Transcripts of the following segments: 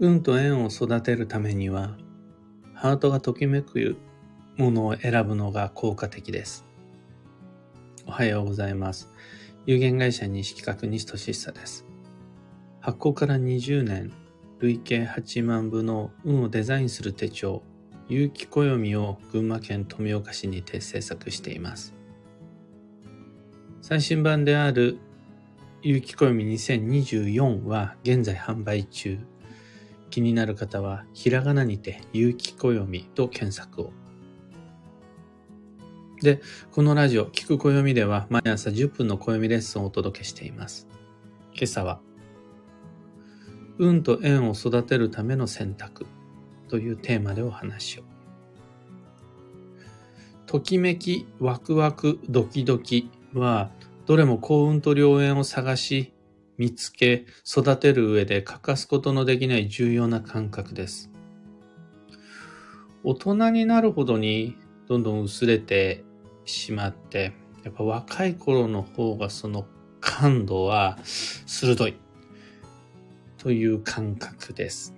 運と縁を育てるためには、ハートがときめくものを選ぶのが効果的です。おはようございます。有限会社西企画西俊久です。発行から20年、累計8万部の運をデザインする手帳、有機暦を群馬県富岡市にて制作しています。最新版である有機暦2024は現在販売中。気になる方はひらがなにて有機暦と検索を。で、このラジオ、聞く暦では毎朝10分の暦レッスンをお届けしています。今朝は、運と縁を育てるための選択というテーマでお話を。ときめき、ワクワク、ドキドキは、どれも幸運と良縁を探し、見つけ、育てる上で欠かすことのできない重要な感覚です。大人になるほどにどんどん薄れてしまって、やっぱ若い頃の方がその感度は鋭いという感覚です。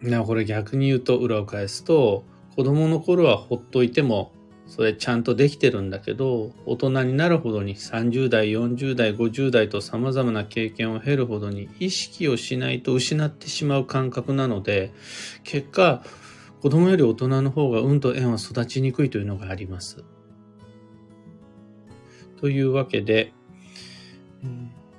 なこれ逆に言うと裏を返すと子供の頃はほっといてもそれちゃんとできてるんだけど大人になるほどに30代40代50代と様々な経験を経るほどに意識をしないと失ってしまう感覚なので結果子供より大人の方が運と縁は育ちにくいというのがあります。というわけで、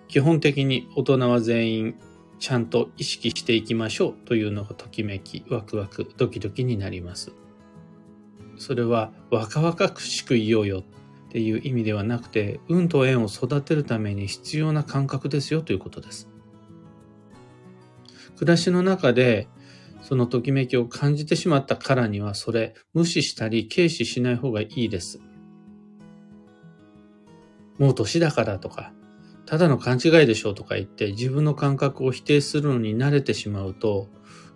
基本的に大人は全員ちゃんと意識していきましょうというのがときめき、ワクワク、ドキドキになります。それは若々しくいようよっていう意味ではなくて、運と縁を育てるために必要な感覚ですよということです。暮らしの中でそのときめきを感じてしまったからには、それ無視したり軽視しない方がいいです。もう年だからとか、ただの勘違いでしょうとか言って自分の感覚を否定するのに慣れてしまうと、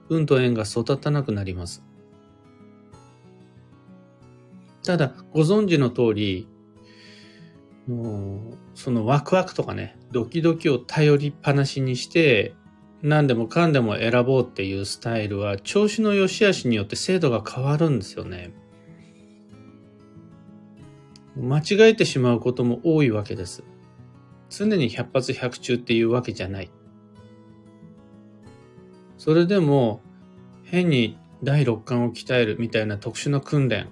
運と縁が育たなくなります。ただ、ご存知の通り、もうそのワクワクとかね、ドキドキを頼りっぱなしにして、何でもかんでも選ぼうっていうスタイルは調子の良し悪しによって精度が変わるんですよね。間違えてしまうことも多いわけです。常に百発百中っていうわけじゃない。それでも変に第六感を鍛えるみたいな特殊な訓練、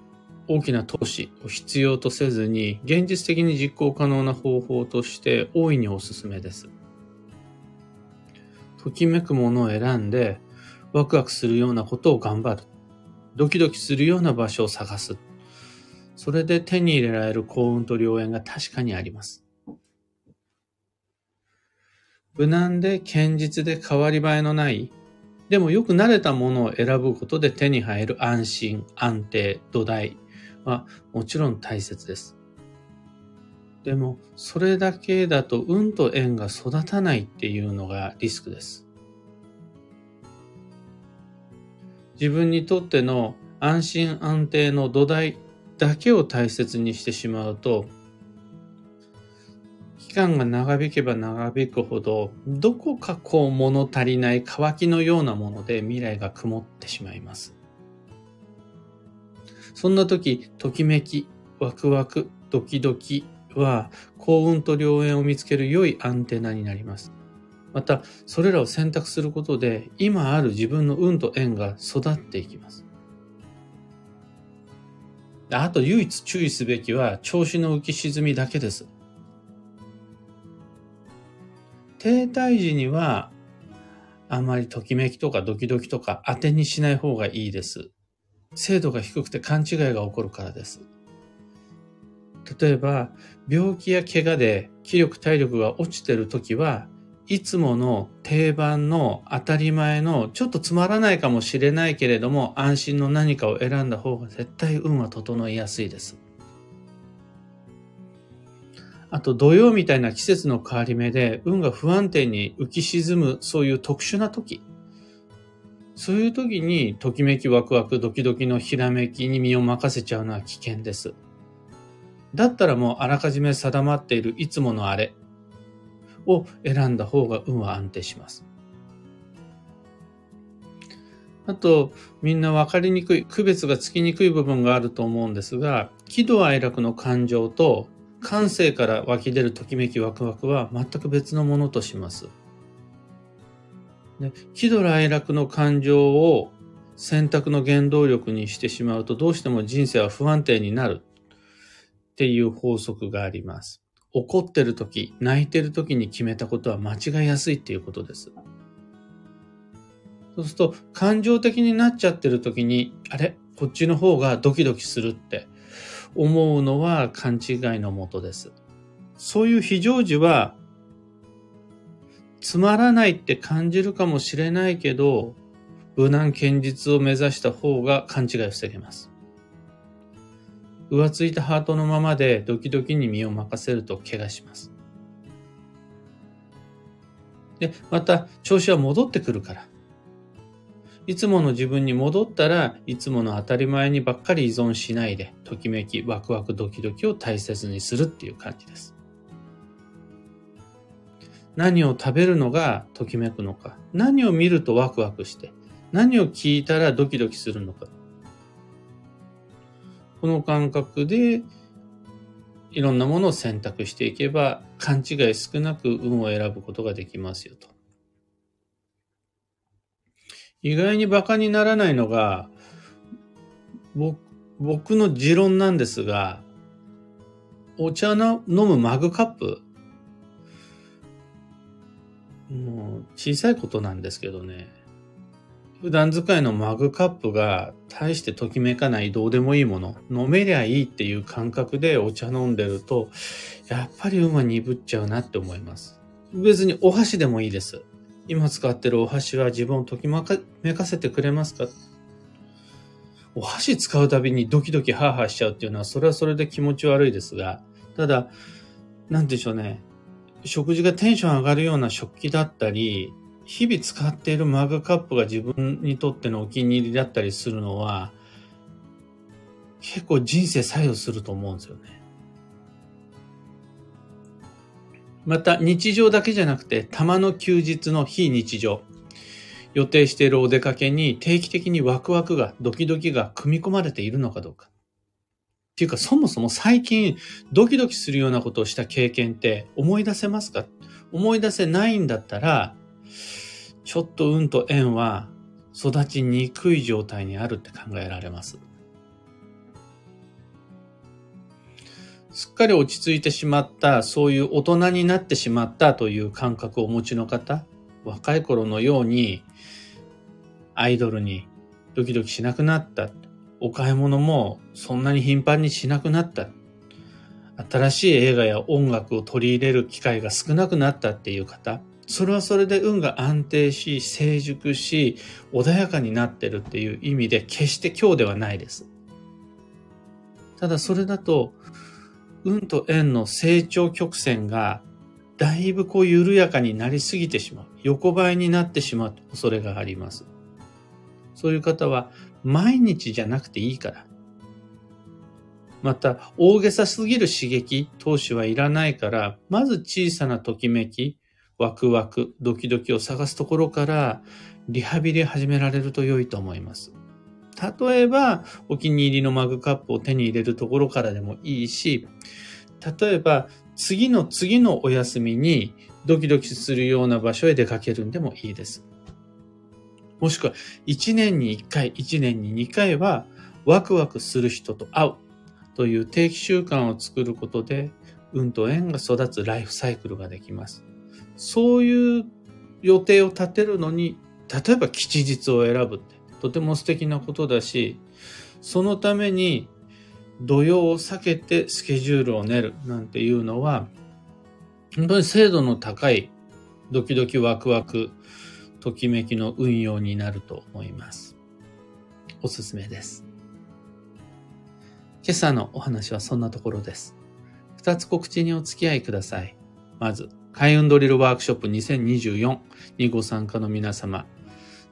大きな投資を必要とせずに現実的に実行可能な方法として大いにおすすめです。ときめくものを選んで、ワクワクするようなことを頑張る。ドキドキするような場所を探す。それで手に入れられる幸運と良縁が確かにあります。無難で堅実で変わり映えのない、でもよく慣れたものを選ぶことで手に入る安心、安定、土台はもちろん大切です。でも、それだけだと運と縁が育たないっていうのがリスクです。自分にとっての安心安定の土台だけを大切にしてしまうと、期間が長引けば長引くほど、どこかこう物足りない乾きのようなもので未来が曇ってしまいます。そんな時、ときめき、ワクワク、ドキドキは幸運と良縁を見つける良いアンテナになります。また、それらを選択することで、今ある自分の運と縁が育っていきます。あと唯一注意すべきは調子の浮き沈みだけです。停滞時にはあまりときめきとかドキドキとか当てにしない方がいいです。精度が低くて勘違いが起こるからです。例えば、病気や怪我で気力体力が落ちてる時は、いつもの定番の当たり前のちょっとつまらないかもしれないけれども安心の何かを選んだ方が絶対運は整いやすいです。あと土曜みたいな季節の変わり目で運が不安定に浮き沈むそういう特殊な時。そういう時にときめきワクワクドキドキのひらめきに身を任せちゃうのは危険です。だったらもうあらかじめ定まっているいつものあれを選んだ方が運は安定します。あと、みんな分かりにくい、区別がつきにくい部分があると思うんですが、喜怒哀楽の感情と感性から湧き出るときめきワクワクは全く別のものとします。で喜怒哀楽の感情を選択の原動力にしてしまうとどうしても人生は不安定になるっていう法則があります。怒ってる時、泣いてる時に決めたことは間違いやすいっていうことです。そうすると、感情的になっちゃってる時に、あれ？こっちの方がドキドキするって思うのは勘違いのもとです。そういう非常時は、つまらないって感じるかもしれないけど、無難堅実を目指した方が勘違いを防げます。浮ついたハートのままでドキドキに身を任せると怪我します。で、また調子は戻ってくるから。いつもの自分に戻ったらいつもの当たり前にばっかり依存しないで、ときめき、ワクワク、ドキドキを大切にするっていう感じです。何を食べるのがときめくのか、何を見るとワクワクして、何を聞いたらドキドキするのか。この感覚でいろんなものを選択していけば勘違い少なく運を選ぶことができますよと。意外に馬鹿にならないのが、僕の持論なんですが、お茶の飲むマグカップ、もう小さいことなんですけどね、普段使いのマグカップが大してときめかないどうでもいいもの、飲めりゃいいっていう感覚でお茶飲んでると、やっぱり運は鈍っちゃうなって思います。別にお箸でもいいです。今使ってるお箸は自分をときめかせてくれますか？お箸使うたびにドキドキハーハーしちゃうっていうのは、それはそれで気持ち悪いですが、ただ、なんでしょうね。食事がテンション上がるような食器だったり、日々使っているマグカップが自分にとってのお気に入りだったりするのは、結構人生作用すると思うんですよね。また日常だけじゃなくて、たまの休日の非日常、予定しているお出かけに定期的にワクワクが、ドキドキが組み込まれているのかどうか。っていうか、そもそも最近ドキドキするようなことをした経験って思い出せますか？思い出せないんだったら、ちょっと運と縁は育ちにくい状態にあるって考えられます。すっかり落ち着いてしまった、そういう大人になってしまったという感覚をお持ちの方、若い頃のようにアイドルにドキドキしなくなった。お買い物もそんなに頻繁にしなくなった。新しい映画や音楽を取り入れる機会が少なくなったっていう方、それはそれで運が安定し、成熟し、穏やかになってるっていう意味で決して今日ではないです。ただそれだと運と縁の成長曲線がだいぶこう緩やかになりすぎてしまう。横ばいになってしまう恐れがあります。そういう方は毎日じゃなくていいから。また、大げさすぎる刺激、投資はいらないから、まず小さなときめき、ワクワク、ドキドキを探すところから、リハビリ始められると良いと思います。例えば、お気に入りのマグカップを手に入れるところからでもいいし、例えば、次の次のお休みにドキドキするような場所へ出かけるんでもいいです。もしくは、1年に1回、1年に2回は、ワクワクする人と会うという定期習慣を作ることで、運と縁が育つライフサイクルができます。そういう予定を立てるのに、例えば吉日を選ぶってとても素敵なことだし、そのために土曜を避けてスケジュールを練るなんていうのは、本当に精度の高いドキドキワクワク、ときめきの運用になると思います。おすすめです。今朝のお話はそんなところです。二つ告知にお付き合いください。まず、開運ドリルワークショップ2024にご参加の皆様、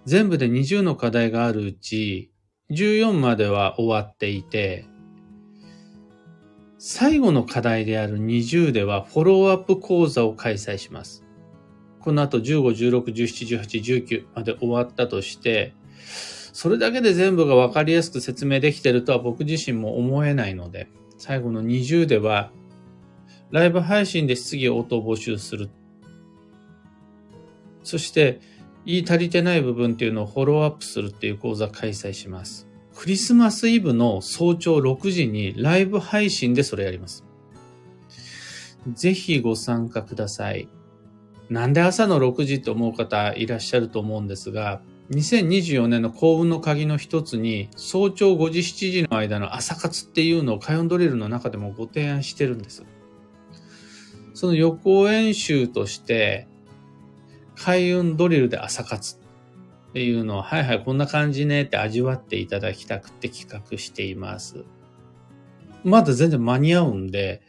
全部で20の課題があるうち、14までは終わっていて、最後の課題である20ではフォローアップ講座を開催します。この後15、16、17、18、19まで終わったとして、それだけで全部がわかりやすく説明できてるとは僕自身も思えないので、最後の20では、ライブ配信で質疑応答募集する。そして、言い足りてない部分っていうのをフォローアップするっていう講座開催します。クリスマスイブの早朝6時にライブ配信でそれやります。ぜひご参加ください。なんで朝の6時と思う方いらっしゃると思うんですが、2024年の幸運の鍵の一つに、早朝5時7時の間の朝活っていうのを開運ドリルの中でもご提案してるんです。その予行演習として、開運ドリルで朝活っていうのを、はいはい、こんな感じねって味わっていただきたくて企画しています。まだ全然間に合うんで、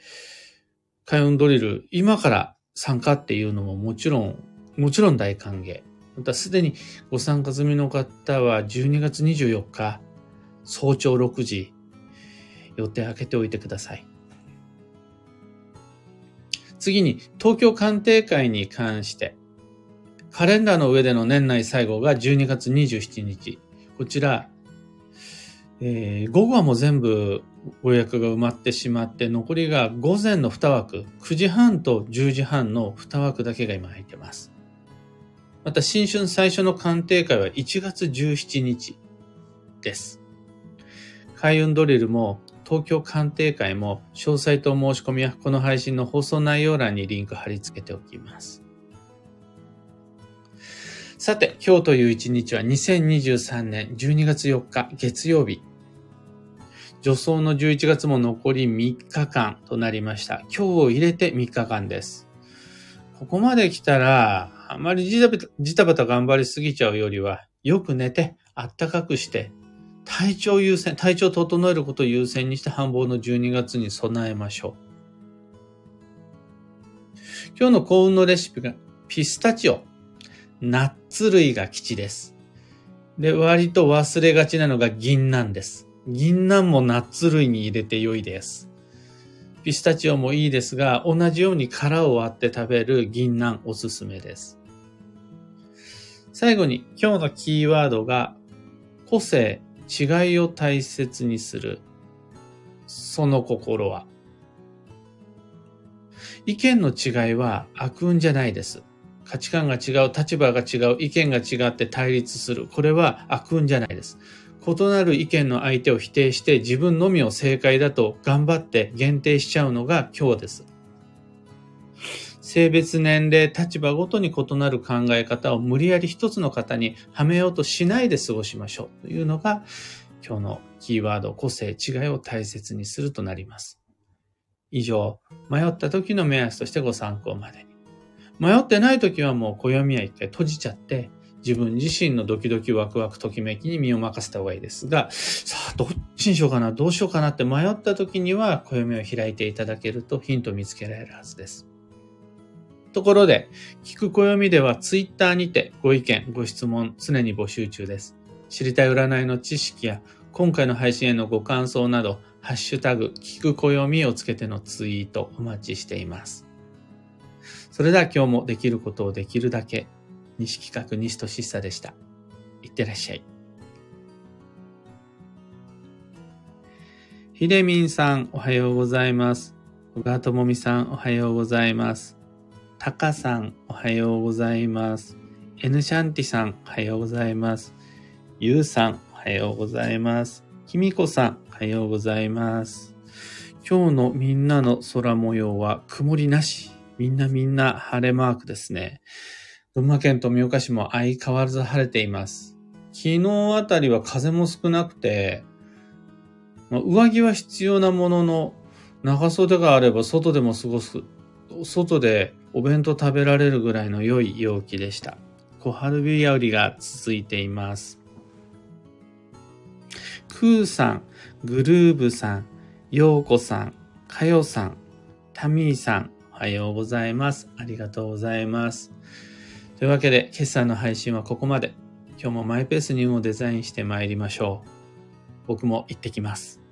開運ドリル、今から参加っていうのももちろん、もちろん大歓迎。またすでにご参加済みの方は12月24日早朝6時予定開けておいてください。次に東京鑑定会に関してカレンダーの上での年内最後が12月27日。こちら、えー、午後はもう全部ご予約が埋まってしまって、残りが午前の2枠、9時半と10時半の2枠だけが今空いてます。また新春最初の鑑定会は1月17日です。開運ドリルも東京鑑定会も詳細と申し込みはこの配信の放送内容欄にリンク貼り付けておきます。さて、今日という一日は2023年12月4日月曜日。助走の11月も残り3日間となりました。今日を入れて3日間です。ここまで来たら、あまりジタバタ頑張りすぎちゃうよりは、よく寝て、あったかくして、体調優先、体調整えることを優先にして繁忙の12月に備えましょう。今日の幸運のレシピがピスタチオ、ナッツ類が基地です。で、割と忘れがちなのが銀杏です。銀杏もナッツ類に入れて良いです。ピスタチオもいいですが、同じように殻を割って食べる銀杏おすすめです。最後に今日のキーワードが個性、違いを大切にする。その心は。意見の違いは悪運じゃないです。価値観が違う、立場が違う、意見が違って対立する。これは悪運じゃないです。異なる意見の相手を否定して自分のみを正解だと頑張って限定しちゃうのが今日です。性別、年齢、立場ごとに異なる考え方を無理やり一つの方にはめようとしないで過ごしましょうというのが今日のキーワード、個性、違いを大切にするとなります。以上、迷った時の目安としてご参考まで。迷ってない時はもう暦は一回閉じちゃって自分自身のドキドキワクワクときめきに身を任せた方がいいですが、さあ、どっちにしようかな、どうしようかなって迷った時には、暦を開いていただけるとヒントを見つけられるはずです。ところで、聞く暦ではツイッターにてご意見、ご質問常に募集中です。知りたい占いの知識や今回の配信へのご感想など、ハッシュタグ、聞く暦をつけてのツイートお待ちしています。それでは今日もできることをできるだけ西企画西俊久でした。いってらっしゃい。ひでみんさん、おはようございます。小川ともみさん、おはようございます。たかさん、おはようございます。エヌシャンティさん、おはようございます。ゆうさん、おはようございます。きみこさん、おはようございます。今日のみんなの空模様は曇りなし。みんなみんな晴れマークですね。群馬県富岡市も相変わらず晴れています。昨日あたりは風も少なくて、まあ、上着は必要なものの、長袖があれば外でも過ごす、外でお弁当食べられるぐらいの良い陽気でした。小春日和が続いています。クーさん、グルーブさん、ヨーコさん、カヨさん、タミーさん、はようございます。ありがとうございます。というわけで、今朝の配信はここまで。今日もマイペースにもデザインして参りましょう。僕も行ってきます。